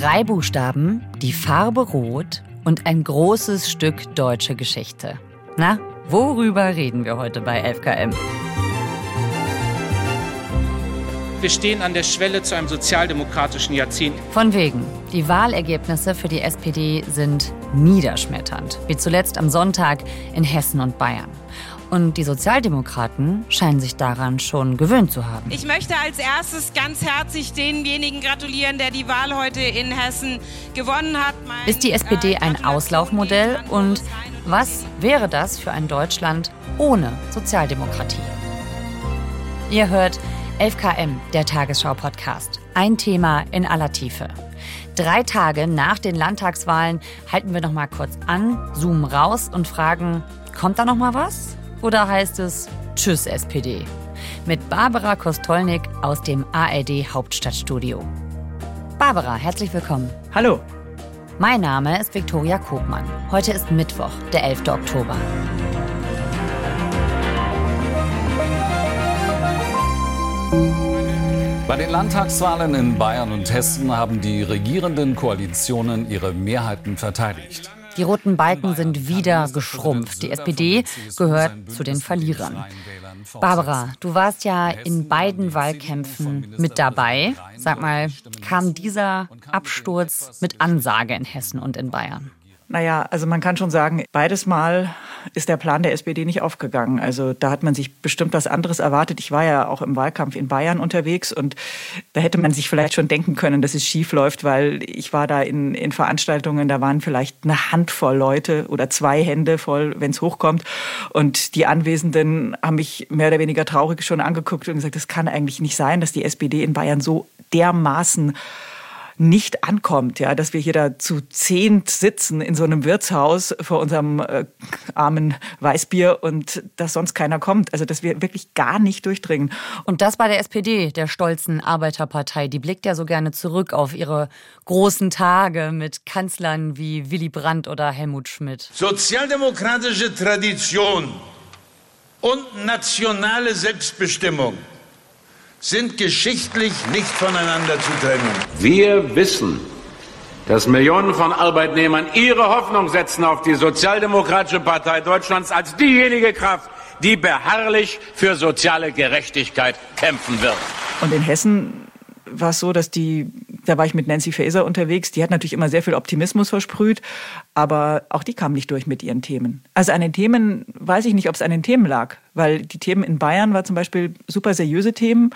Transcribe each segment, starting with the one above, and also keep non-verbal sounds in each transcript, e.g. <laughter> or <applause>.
Drei Buchstaben, die Farbe Rot und ein großes Stück deutsche Geschichte. Na, worüber reden wir heute bei 11KM? Wir stehen an der Schwelle zu einem sozialdemokratischen Jahrzehnt. Von wegen. Die Wahlergebnisse für die SPD sind niederschmetternd, wie zuletzt am Sonntag in Hessen und Bayern. Und die Sozialdemokraten scheinen sich daran schon gewöhnt zu haben. Ich möchte als erstes ganz herzlich denjenigen gratulieren, der die Wahl heute in Hessen gewonnen hat. Mein Ist die SPD ein Auslaufmodell? Und was wäre das für ein Deutschland ohne Sozialdemokratie? Ihr hört 11KM, der Tagesschau-Podcast. Ein Thema in aller Tiefe. Drei Tage nach den Landtagswahlen halten wir noch mal kurz an, zoomen raus und fragen, kommt da noch mal was? Oder heißt es Tschüss SPD? Mit Barbara Kostolnik aus dem ARD Hauptstadtstudio. Barbara, herzlich willkommen. Hallo. Mein Name ist Viktoria Kogmann. Heute ist Mittwoch, der 11. Oktober. Bei den Landtagswahlen in Bayern und Hessen haben die regierenden Koalitionen ihre Mehrheiten verteidigt. Die roten Balken sind wieder geschrumpft. Die SPD gehört zu den Verlierern. Barbara, du warst ja in beiden Wahlkämpfen mit dabei. Sag mal, kam dieser Absturz mit Ansage in Hessen und in Bayern? Naja, also man kann schon sagen, beides Mal ist der Plan der SPD nicht aufgegangen. Also da hat man sich bestimmt was anderes erwartet. Ich war ja auch im Wahlkampf in Bayern unterwegs und da hätte man sich vielleicht schon denken können, dass es schief läuft, weil ich war da in, in Veranstaltungen, da waren vielleicht eine Handvoll Leute oder zwei Hände voll, wenn es hochkommt. Und die Anwesenden haben mich mehr oder weniger traurig schon angeguckt und gesagt, das kann eigentlich nicht sein, dass die SPD in Bayern so dermaßen nicht ankommt, ja, dass wir hier da zu zehnt sitzen in so einem Wirtshaus vor unserem äh, armen Weißbier und dass sonst keiner kommt. Also dass wir wirklich gar nicht durchdringen. Und das bei der SPD, der stolzen Arbeiterpartei. Die blickt ja so gerne zurück auf ihre großen Tage mit Kanzlern wie Willy Brandt oder Helmut Schmidt. Sozialdemokratische Tradition und nationale Selbstbestimmung sind geschichtlich nicht voneinander zu trennen. Wir wissen, dass Millionen von Arbeitnehmern ihre Hoffnung setzen auf die Sozialdemokratische Partei Deutschlands als diejenige Kraft, die beharrlich für soziale Gerechtigkeit kämpfen wird. Und in Hessen war es so, dass die, da war ich mit Nancy Faeser unterwegs, die hat natürlich immer sehr viel Optimismus versprüht, aber auch die kam nicht durch mit ihren Themen. Also an den Themen weiß ich nicht, ob es an den Themen lag, weil die Themen in Bayern war zum Beispiel super seriöse Themen,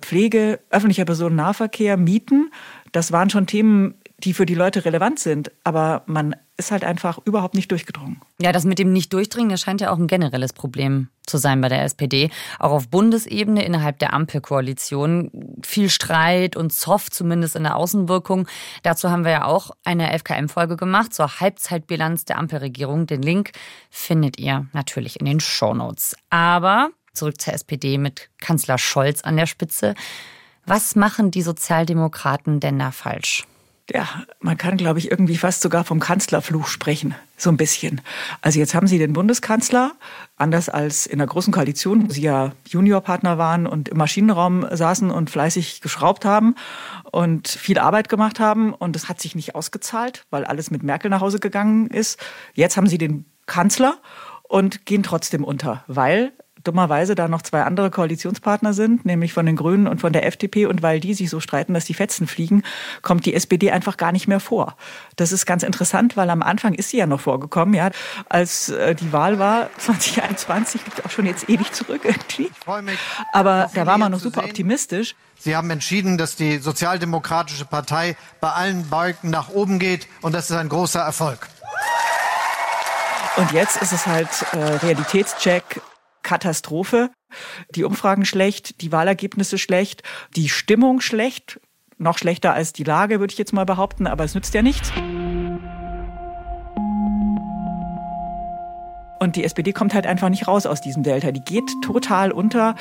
Pflege, öffentlicher Personennahverkehr, Mieten. Das waren schon Themen, die für die Leute relevant sind, aber man ist halt einfach überhaupt nicht durchgedrungen. Ja, das mit dem Nicht-Durchdringen, das scheint ja auch ein generelles Problem zu sein bei der SPD. Auch auf Bundesebene innerhalb der Ampelkoalition viel Streit und Zoff, zumindest in der Außenwirkung. Dazu haben wir ja auch eine FKM-Folge gemacht zur Halbzeitbilanz der Ampelregierung. Den Link findet ihr natürlich in den Shownotes. Aber zurück zur SPD mit Kanzler Scholz an der Spitze. Was machen die Sozialdemokraten denn da falsch? Ja, man kann, glaube ich, irgendwie fast sogar vom Kanzlerfluch sprechen, so ein bisschen. Also jetzt haben Sie den Bundeskanzler, anders als in der Großen Koalition, wo Sie ja Juniorpartner waren und im Maschinenraum saßen und fleißig geschraubt haben und viel Arbeit gemacht haben. Und das hat sich nicht ausgezahlt, weil alles mit Merkel nach Hause gegangen ist. Jetzt haben Sie den Kanzler und gehen trotzdem unter, weil dummerweise da noch zwei andere Koalitionspartner sind, nämlich von den Grünen und von der FDP. Und weil die sich so streiten, dass die Fetzen fliegen, kommt die SPD einfach gar nicht mehr vor. Das ist ganz interessant, weil am Anfang ist sie ja noch vorgekommen, ja, als äh, die Wahl war 2021, liegt auch schon jetzt ewig zurück irgendwie. Ich freue mich. Aber da war man noch super optimistisch. Sie haben entschieden, dass die Sozialdemokratische Partei bei allen Balken nach oben geht und das ist ein großer Erfolg. Und jetzt ist es halt äh, Realitätscheck Katastrophe. Die Umfragen schlecht, die Wahlergebnisse schlecht, die Stimmung schlecht. Noch schlechter als die Lage, würde ich jetzt mal behaupten, aber es nützt ja nichts. Und die SPD kommt halt einfach nicht raus aus diesem Delta. Die geht total unter.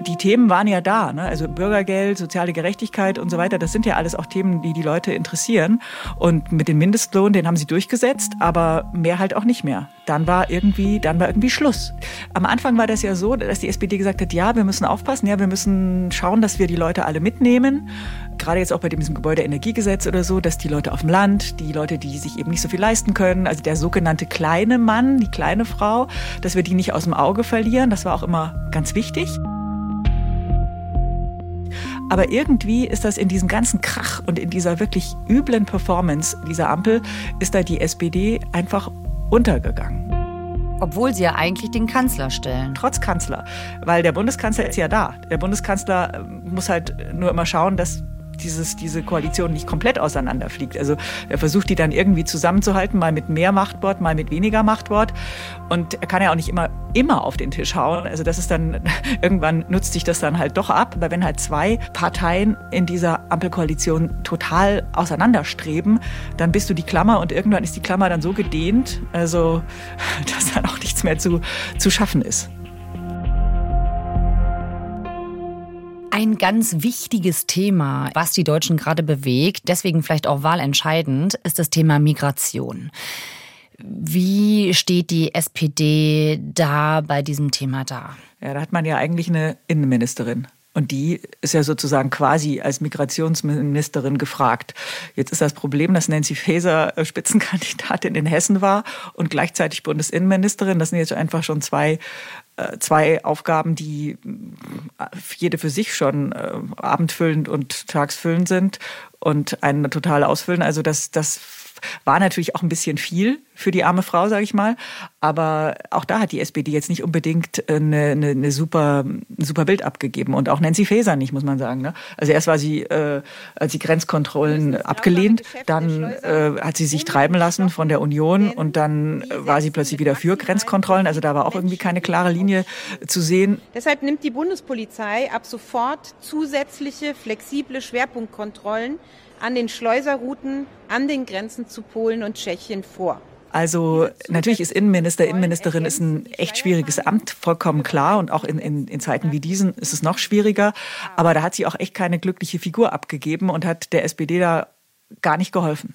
Die Themen waren ja da. Ne? Also Bürgergeld, soziale Gerechtigkeit und so weiter, das sind ja alles auch Themen, die die Leute interessieren. Und mit dem Mindestlohn, den haben sie durchgesetzt, aber mehr halt auch nicht mehr. Dann war irgendwie, dann war irgendwie Schluss. Am Anfang war das ja so, dass die SPD gesagt hat, ja, wir müssen aufpassen, ja, wir müssen schauen, dass wir die Leute alle mitnehmen. Gerade jetzt auch bei diesem Gebäudeenergiegesetz oder so, dass die Leute auf dem Land, die Leute, die sich eben nicht so viel leisten können, also der sogenannte kleine Mann, die kleine Frau, dass wir die nicht aus dem Auge verlieren. Das war auch immer ganz wichtig. Aber irgendwie ist das in diesem ganzen Krach und in dieser wirklich üblen Performance dieser Ampel, ist da die SPD einfach untergegangen. Obwohl sie ja eigentlich den Kanzler stellen. Trotz Kanzler. Weil der Bundeskanzler ist ja da. Der Bundeskanzler äh, muss halt nur immer schauen, dass dieses, diese Koalition nicht komplett auseinanderfliegt. Also er versucht die dann irgendwie zusammenzuhalten, mal mit mehr Machtwort, mal mit weniger Machtwort. Und er kann ja auch nicht immer, immer auf den Tisch hauen. Also das ist dann, <laughs> irgendwann nutzt sich das dann halt doch ab. Aber wenn halt zwei Parteien in dieser Ampelkoalition total auseinanderstreben, dann bist du die Klammer und irgendwann ist die Klammer dann so gedehnt, also <laughs> dass dann auch nichts mehr zu, zu schaffen ist. Ein ganz wichtiges Thema, was die Deutschen gerade bewegt, deswegen vielleicht auch wahlentscheidend, ist das Thema Migration. Wie steht die SPD da bei diesem Thema da? Ja, da hat man ja eigentlich eine Innenministerin. Und die ist ja sozusagen quasi als Migrationsministerin gefragt. Jetzt ist das Problem, dass Nancy Faeser äh, Spitzenkandidatin in Hessen war und gleichzeitig Bundesinnenministerin. Das sind jetzt einfach schon zwei äh, zwei Aufgaben, die äh, jede für sich schon abendfüllend und tagsfüllend sind und einen total ausfüllen. Also das, das war natürlich auch ein bisschen viel für die arme Frau, sage ich mal. Aber auch da hat die SPD jetzt nicht unbedingt eine, eine, eine super, super Bild abgegeben. Und auch Nancy Faeser nicht, muss man sagen. Ne? Also erst war sie, äh, als sie Grenzkontrollen abgelehnt, dann äh, hat sie sich treiben lassen von der Union und dann war sie plötzlich wieder für Grenzkontrollen. Also da war auch irgendwie keine klare Linie zu sehen. Deshalb nimmt die Bundespolizei ab sofort zusätzliche flexible Schwerpunktkontrollen an den Schleuserrouten an den Grenzen zu Polen und Tschechien vor. Also natürlich ist Innenminister, Innenministerin ist ein echt schwieriges Amt, vollkommen klar. Und auch in, in, in Zeiten wie diesen ist es noch schwieriger. Aber da hat sie auch echt keine glückliche Figur abgegeben und hat der SPD da gar nicht geholfen.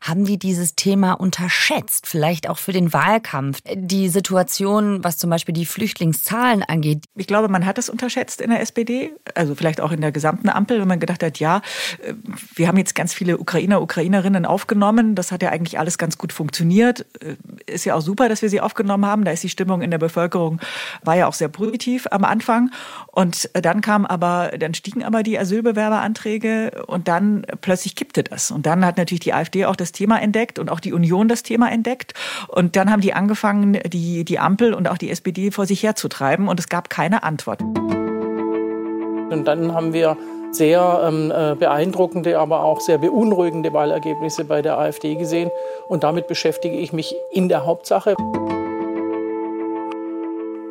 Haben die dieses Thema unterschätzt, vielleicht auch für den Wahlkampf? Die Situation, was zum Beispiel die Flüchtlingszahlen angeht. Ich glaube, man hat es unterschätzt in der SPD, also vielleicht auch in der gesamten Ampel, wenn man gedacht hat, ja, äh, wir haben jetzt ganz viele Ukrainer, Ukrainerinnen aufgenommen. Das hat ja eigentlich alles ganz gut funktioniert. Äh, ist ja auch super, dass wir sie aufgenommen haben. Da ist die Stimmung in der Bevölkerung, war ja auch sehr positiv am Anfang. Und dann kam aber, dann stiegen aber die Asylbewerberanträge und dann plötzlich kippte das. Und dann hat natürlich die AfD auch das das Thema entdeckt und auch die Union das Thema entdeckt. Und dann haben die angefangen, die, die Ampel und auch die SPD vor sich herzutreiben und es gab keine Antwort. Und dann haben wir sehr ähm, äh, beeindruckende, aber auch sehr beunruhigende Wahlergebnisse bei der AfD gesehen. Und damit beschäftige ich mich in der Hauptsache.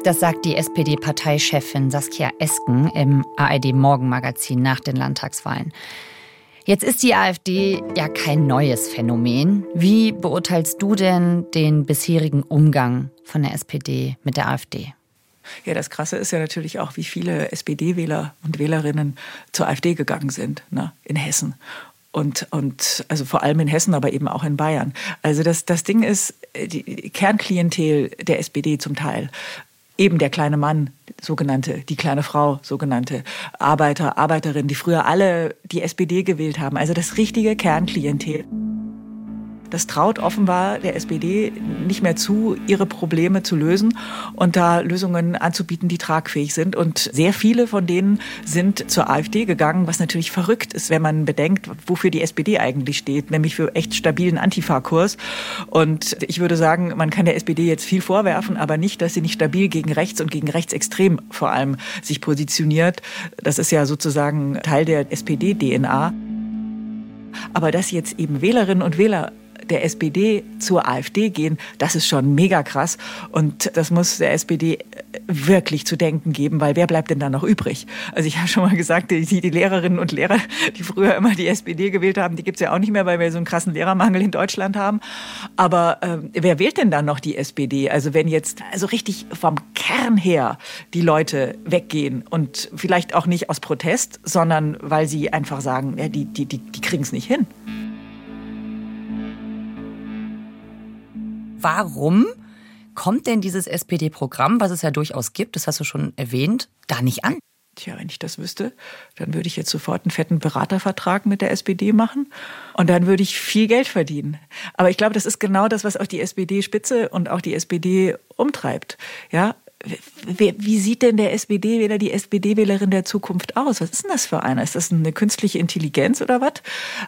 Das sagt die SPD-Parteichefin Saskia Esken im ARD-Morgenmagazin nach den Landtagswahlen. Jetzt ist die AfD ja kein neues Phänomen. Wie beurteilst du denn den bisherigen Umgang von der SPD mit der AfD? Ja, das Krasse ist ja natürlich auch, wie viele SPD-Wähler und Wählerinnen zur AfD gegangen sind ne, in Hessen. Und, und also vor allem in Hessen, aber eben auch in Bayern. Also das, das Ding ist, die Kernklientel der SPD zum Teil eben der kleine Mann, sogenannte, die kleine Frau, sogenannte Arbeiter, Arbeiterinnen, die früher alle die SPD gewählt haben. Also das richtige Kernklientel. Das traut offenbar der SPD nicht mehr zu, ihre Probleme zu lösen und da Lösungen anzubieten, die tragfähig sind. Und sehr viele von denen sind zur AfD gegangen, was natürlich verrückt ist, wenn man bedenkt, wofür die SPD eigentlich steht, nämlich für echt stabilen Antifa-Kurs. Und ich würde sagen, man kann der SPD jetzt viel vorwerfen, aber nicht, dass sie nicht stabil gegen rechts und gegen rechtsextrem vor allem sich positioniert. Das ist ja sozusagen Teil der SPD-DNA. Aber dass jetzt eben Wählerinnen und Wähler der SPD zur AfD gehen, das ist schon mega krass. Und das muss der SPD wirklich zu denken geben, weil wer bleibt denn da noch übrig? Also ich habe schon mal gesagt, die, die Lehrerinnen und Lehrer, die früher immer die SPD gewählt haben, die gibt's ja auch nicht mehr, weil wir so einen krassen Lehrermangel in Deutschland haben. Aber äh, wer wählt denn dann noch die SPD? Also wenn jetzt also richtig vom Kern her die Leute weggehen und vielleicht auch nicht aus Protest, sondern weil sie einfach sagen, ja, die, die, die, die kriegen es nicht hin. Warum kommt denn dieses SPD-Programm, was es ja durchaus gibt, das hast du schon erwähnt, da nicht an? Tja, wenn ich das wüsste, dann würde ich jetzt sofort einen fetten Beratervertrag mit der SPD machen und dann würde ich viel Geld verdienen. Aber ich glaube, das ist genau das, was auch die SPD-Spitze und auch die SPD umtreibt. Ja, wie sieht denn der SPD-Wähler, die SPD-Wählerin der Zukunft aus? Was ist denn das für einer? Ist das eine künstliche Intelligenz oder was?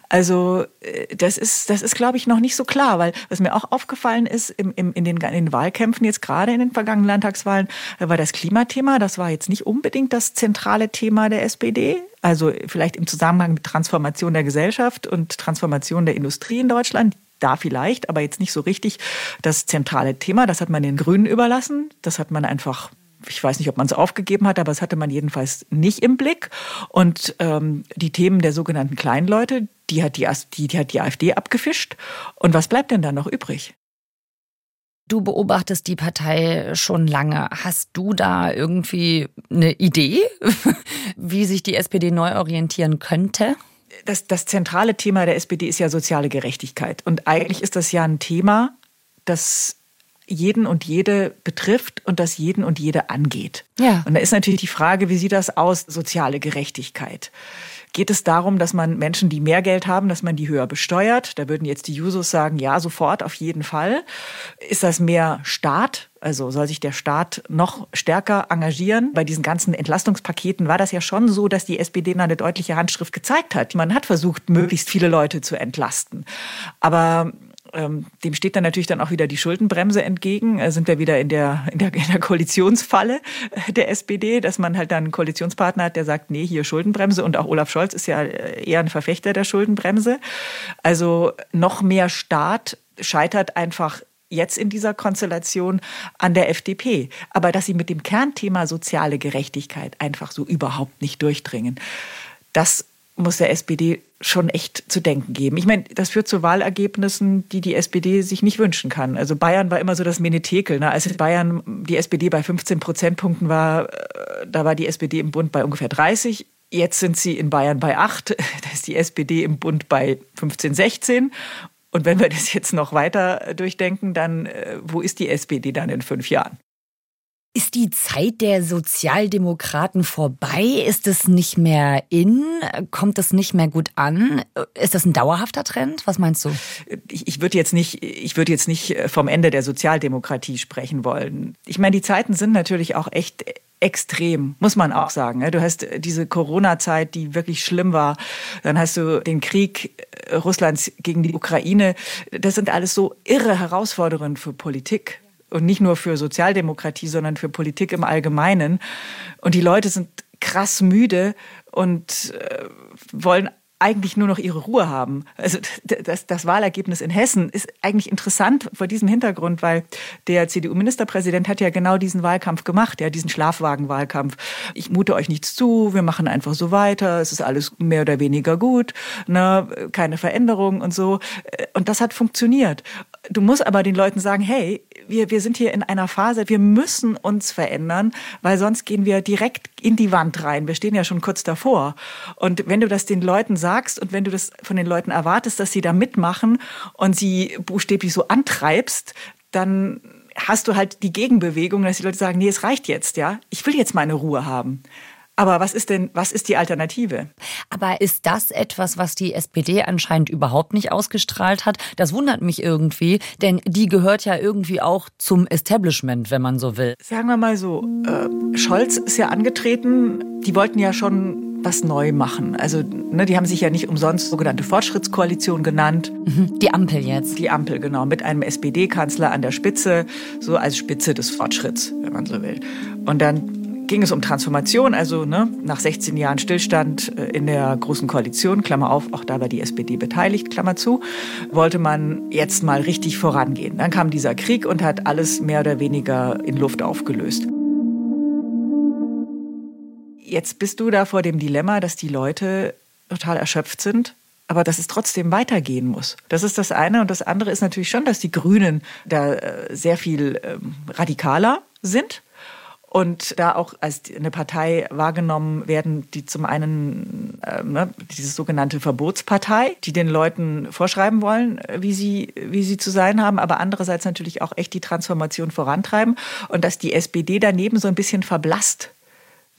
Also äh, das ist, das ist, glaube ich, noch nicht so klar, weil was mir auch aufgefallen ist im, im, in, den, in den Wahlkämpfen jetzt gerade in den vergangenen Landtagswahlen, war das Klimathema. Das war jetzt nicht unbedingt das zentrale Thema der SPD. Also vielleicht im Zusammenhang mit Transformation der Gesellschaft und Transformation der Industrie in Deutschland da vielleicht, aber jetzt nicht so richtig das zentrale Thema. Das hat man den Grünen überlassen. Das hat man einfach ich weiß nicht, ob man es aufgegeben hat, aber es hatte man jedenfalls nicht im Blick. Und ähm, die Themen der sogenannten Kleinleute, die hat die, die, die hat die AfD abgefischt. Und was bleibt denn da noch übrig? Du beobachtest die Partei schon lange. Hast du da irgendwie eine Idee, <laughs> wie sich die SPD neu orientieren könnte? Das, das zentrale Thema der SPD ist ja soziale Gerechtigkeit. Und eigentlich ist das ja ein Thema, das jeden und jede betrifft und das jeden und jede angeht. Ja. Und da ist natürlich die Frage, wie sieht das aus, soziale Gerechtigkeit? Geht es darum, dass man Menschen, die mehr Geld haben, dass man die höher besteuert? Da würden jetzt die Jusos sagen, ja, sofort, auf jeden Fall. Ist das mehr Staat? Also soll sich der Staat noch stärker engagieren? Bei diesen ganzen Entlastungspaketen war das ja schon so, dass die SPD eine deutliche Handschrift gezeigt hat. Man hat versucht, möglichst viele Leute zu entlasten. Aber ähm, dem steht dann natürlich dann auch wieder die Schuldenbremse entgegen. Äh, sind wir wieder in der, in der, in der Koalitionsfalle äh, der SPD, dass man halt dann einen Koalitionspartner hat, der sagt, nee, hier Schuldenbremse. Und auch Olaf Scholz ist ja äh, eher ein Verfechter der Schuldenbremse. Also noch mehr Staat scheitert einfach jetzt in dieser Konstellation an der FDP. Aber dass sie mit dem Kernthema soziale Gerechtigkeit einfach so überhaupt nicht durchdringen, das muss der SPD schon echt zu denken geben. Ich meine, das führt zu Wahlergebnissen, die die SPD sich nicht wünschen kann. Also Bayern war immer so das Menetekel. Ne? Als in Bayern die SPD bei 15 Prozentpunkten war, äh, da war die SPD im Bund bei ungefähr 30. Jetzt sind sie in Bayern bei 8. <laughs> Da ist die SPD im Bund bei 15, 16. Und wenn wir das jetzt noch weiter durchdenken, dann äh, wo ist die SPD dann in fünf Jahren? Ist die Zeit der Sozialdemokraten vorbei? Ist es nicht mehr in? Kommt es nicht mehr gut an? Ist das ein dauerhafter Trend? Was meinst du? Ich, ich würde jetzt nicht, ich würde jetzt nicht vom Ende der Sozialdemokratie sprechen wollen. Ich meine, die Zeiten sind natürlich auch echt extrem, muss man auch sagen. Du hast diese Corona-Zeit, die wirklich schlimm war. Dann hast du den Krieg Russlands gegen die Ukraine. Das sind alles so irre Herausforderungen für Politik und nicht nur für Sozialdemokratie, sondern für Politik im Allgemeinen. Und die Leute sind krass müde und äh, wollen eigentlich nur noch ihre Ruhe haben. Also das, das Wahlergebnis in Hessen ist eigentlich interessant vor diesem Hintergrund, weil der CDU-Ministerpräsident hat ja genau diesen Wahlkampf gemacht, ja, diesen Schlafwagenwahlkampf. Ich mute euch nichts zu, wir machen einfach so weiter, es ist alles mehr oder weniger gut, ne, keine Veränderung und so. Und das hat funktioniert. Du musst aber den Leuten sagen, hey, wir, wir sind hier in einer Phase, wir müssen uns verändern, weil sonst gehen wir direkt in die Wand rein. Wir stehen ja schon kurz davor. Und wenn du das den Leuten sagst und wenn du das von den Leuten erwartest, dass sie da mitmachen und sie buchstäblich so antreibst, dann hast du halt die Gegenbewegung, dass die Leute sagen, nee, es reicht jetzt, ja. Ich will jetzt meine Ruhe haben. Aber was ist denn, was ist die Alternative? Aber ist das etwas, was die SPD anscheinend überhaupt nicht ausgestrahlt hat? Das wundert mich irgendwie, denn die gehört ja irgendwie auch zum Establishment, wenn man so will. Sagen wir mal so, äh, Scholz ist ja angetreten, die wollten ja schon was neu machen. Also, ne, die haben sich ja nicht umsonst sogenannte Fortschrittskoalition genannt. Mhm, die Ampel jetzt. Die Ampel, genau, mit einem SPD-Kanzler an der Spitze, so als Spitze des Fortschritts, wenn man so will. Und dann ging es um Transformation, also ne, nach 16 Jahren Stillstand äh, in der Großen Koalition, Klammer auf, auch da war die SPD beteiligt, Klammer zu, wollte man jetzt mal richtig vorangehen. Dann kam dieser Krieg und hat alles mehr oder weniger in Luft aufgelöst. jetzt bist du da vor dem Dilemma, dass die Leute total erschöpft sind aber dass es trotzdem weitergehen muss. Das ist das eine. Und das andere ist natürlich schon, dass die Grünen da äh, sehr viel ähm, radikaler sind und da auch als eine Partei wahrgenommen werden, die zum einen äh, ne, diese sogenannte Verbotspartei, die den Leuten vorschreiben wollen, äh, wie sie wie sie zu sein haben, aber andererseits natürlich auch echt die Transformation vorantreiben und dass die SPD daneben so ein bisschen verblasst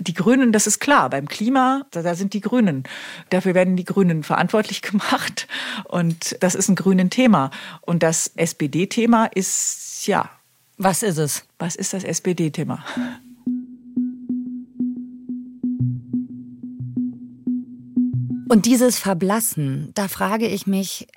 die Grünen, das ist klar, beim Klima, da, sind die Grünen. Dafür werden die Grünen verantwortlich <laughs> gemacht. Und das ist ein grünen Thema. Und das SPD-Thema ist, ja. Was ist es? Was ist das SPD-Thema? Und dieses Verblassen, da frage ich mich,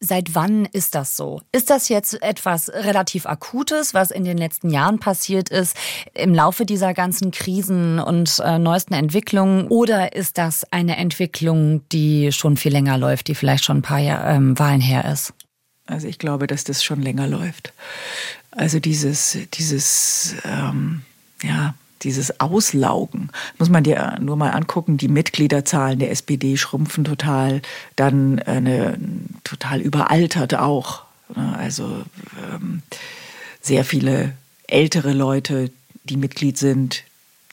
Seit wann ist das so? Ist das jetzt etwas relativ Akutes, was in den letzten Jahren passiert ist, im Laufe dieser ganzen Krisen und äh, neuesten Entwicklungen? Oder ist das eine Entwicklung, die schon viel länger läuft, die vielleicht schon ein paar Jahr, ähm, Wahlen her ist? Also ich glaube, dass das schon länger läuft. Also dieses, dieses, ähm, ja, dieses Auslaugen, muss man dir nur mal angucken, die Mitgliederzahlen der SPD schrumpfen total, dann eine total überaltert auch. Ne? Also ähm, sehr viele ältere Leute, die Mitglied sind,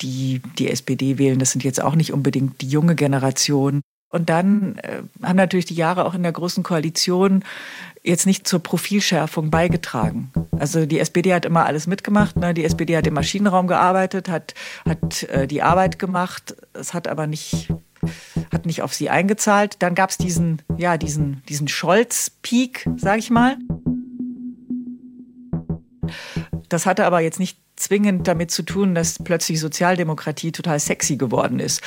die die SPD wählen, das sind jetzt auch nicht unbedingt die junge Generation. Und dann äh, haben natürlich die Jahre auch in der Großen Koalition jetzt nicht zur Profilschärfung beigetragen. Also die SPD hat immer alles mitgemacht. Ne? Die SPD hat im Maschinenraum gearbeitet, hat, hat äh, die Arbeit gemacht. Es hat aber nicht hat nicht auf sie eingezahlt. Dann gab es diesen, ja, diesen, diesen Scholz-Peak, sage ich mal. Das hatte aber jetzt nicht zwingend damit zu tun, dass plötzlich Sozialdemokratie total sexy geworden ist.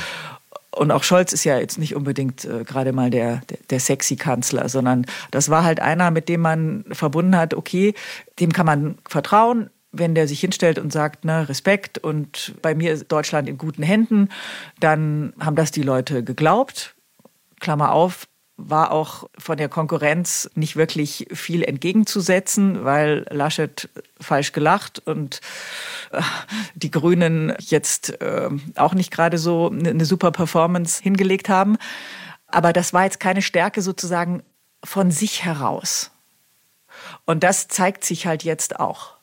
Und auch Scholz ist ja jetzt nicht unbedingt äh, gerade mal der, der, der sexy Kanzler, sondern das war halt einer, mit dem man verbunden hat, okay, dem kann man vertrauen, wenn der sich hinstellt und sagt, ne, Respekt und bei mir ist Deutschland in guten Händen, dann haben das die Leute geglaubt. Klammer auf, war auch von der Konkurrenz nicht wirklich viel entgegenzusetzen, weil Laschet falsch gelacht und äh, die Grünen jetzt äh, auch nicht gerade so eine super Performance hingelegt haben. Aber das war jetzt keine Stärke sozusagen von sich heraus. Und das zeigt sich halt jetzt auch.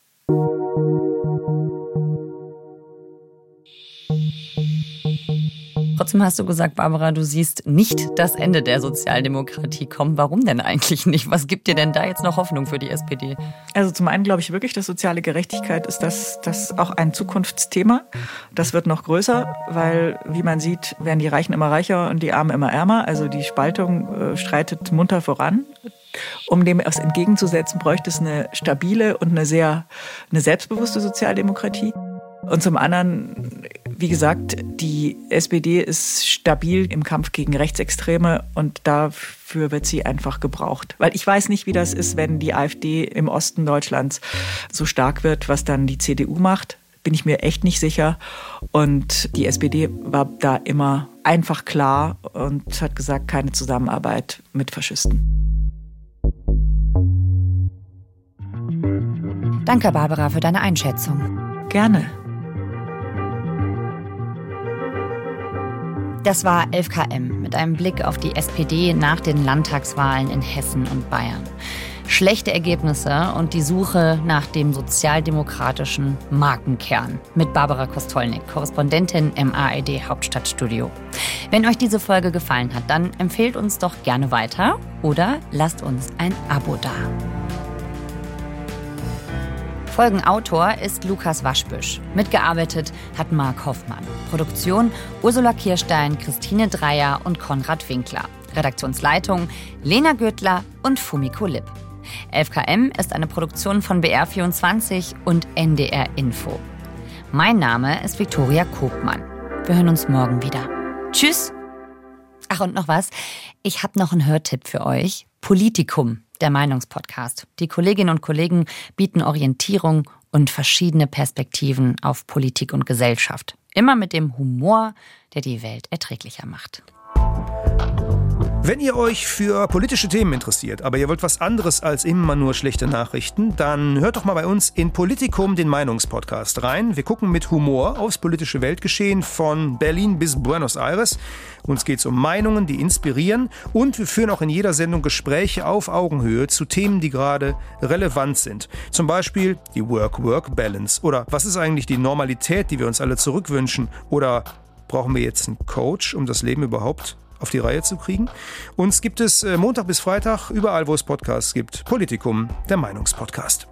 Trotzdem hast du gesagt, Barbara, du siehst nicht das Ende der Sozialdemokratie kommen. Warum denn eigentlich nicht? Was gibt dir denn da jetzt noch Hoffnung für die SPD? Also zum einen glaube ich wirklich, dass soziale Gerechtigkeit ist das, das auch ein Zukunftsthema. Das wird noch größer, weil, wie man sieht, werden die Reichen immer reicher und die Armen immer ärmer. Also die Spaltung äh, streitet munter voran. Um dem etwas entgegenzusetzen, bräuchte es eine stabile und eine sehr eine selbstbewusste Sozialdemokratie. Und zum anderen, wie gesagt, die SPD ist stabil im Kampf gegen Rechtsextreme und dafür wird sie einfach gebraucht. Weil ich weiß nicht, wie das ist, wenn die AfD im Osten Deutschlands so stark wird, was dann die CDU macht. Bin ich mir echt nicht sicher. Und die SPD war da immer einfach klar und hat gesagt, keine Zusammenarbeit mit Faschisten. Danke, Barbara, für deine Einschätzung. Gerne. Das war 11KM mit einem Blick auf die SPD nach den Landtagswahlen in Hessen und Bayern. Schlechte Ergebnisse und die Suche nach dem sozialdemokratischen Markenkern mit Barbara Kostolnik, Korrespondentin im ARD Hauptstadtstudio. Wenn euch diese Folge gefallen hat, dann empfehlt uns doch gerne weiter oder lasst uns ein Abo da. Folgenautor ist Lukas Waschbüsch. Mitgearbeitet hat Mark Hoffmann. Produktion Ursula Kirstein, Christine Dreier und Konrad Winkler. Redaktionsleitung Lena Gürtler und Fumiko Lipp. 11KM ist eine Produktion von BR24 und NDR Info. Mein Name ist Viktoria Kobmann. Wir hören uns morgen wieder. Tschüss! Ach, und noch was. Ich habe noch einen Hörtipp für euch. Politikum der Meinungspodcast. Die Kolleginnen und Kollegen bieten Orientierung und verschiedene Perspektiven auf Politik und Gesellschaft. Immer mit dem Humor, der die Welt erträglicher macht. Wenn ihr euch für politische Themen interessiert, aber ihr wollt was anderes als immer nur schlechte Nachrichten, dann hört doch mal bei uns in Politikum den Meinungspodcast rein. Wir gucken mit Humor aufs politische Weltgeschehen von Berlin bis Buenos Aires. Uns geht es um Meinungen, die inspirieren und wir führen auch in jeder Sendung Gespräche auf Augenhöhe zu Themen, die gerade relevant sind. Zum Beispiel die Work-Work-Balance oder was ist eigentlich die Normalität, die wir uns alle zurückwünschen oder brauchen wir jetzt einen Coach, um das Leben überhaupt auf die Reihe zu kriegen. Uns gibt es äh, Montag bis Freitag überall, wo es Podcasts gibt. Politikum, der Meinungspodcast.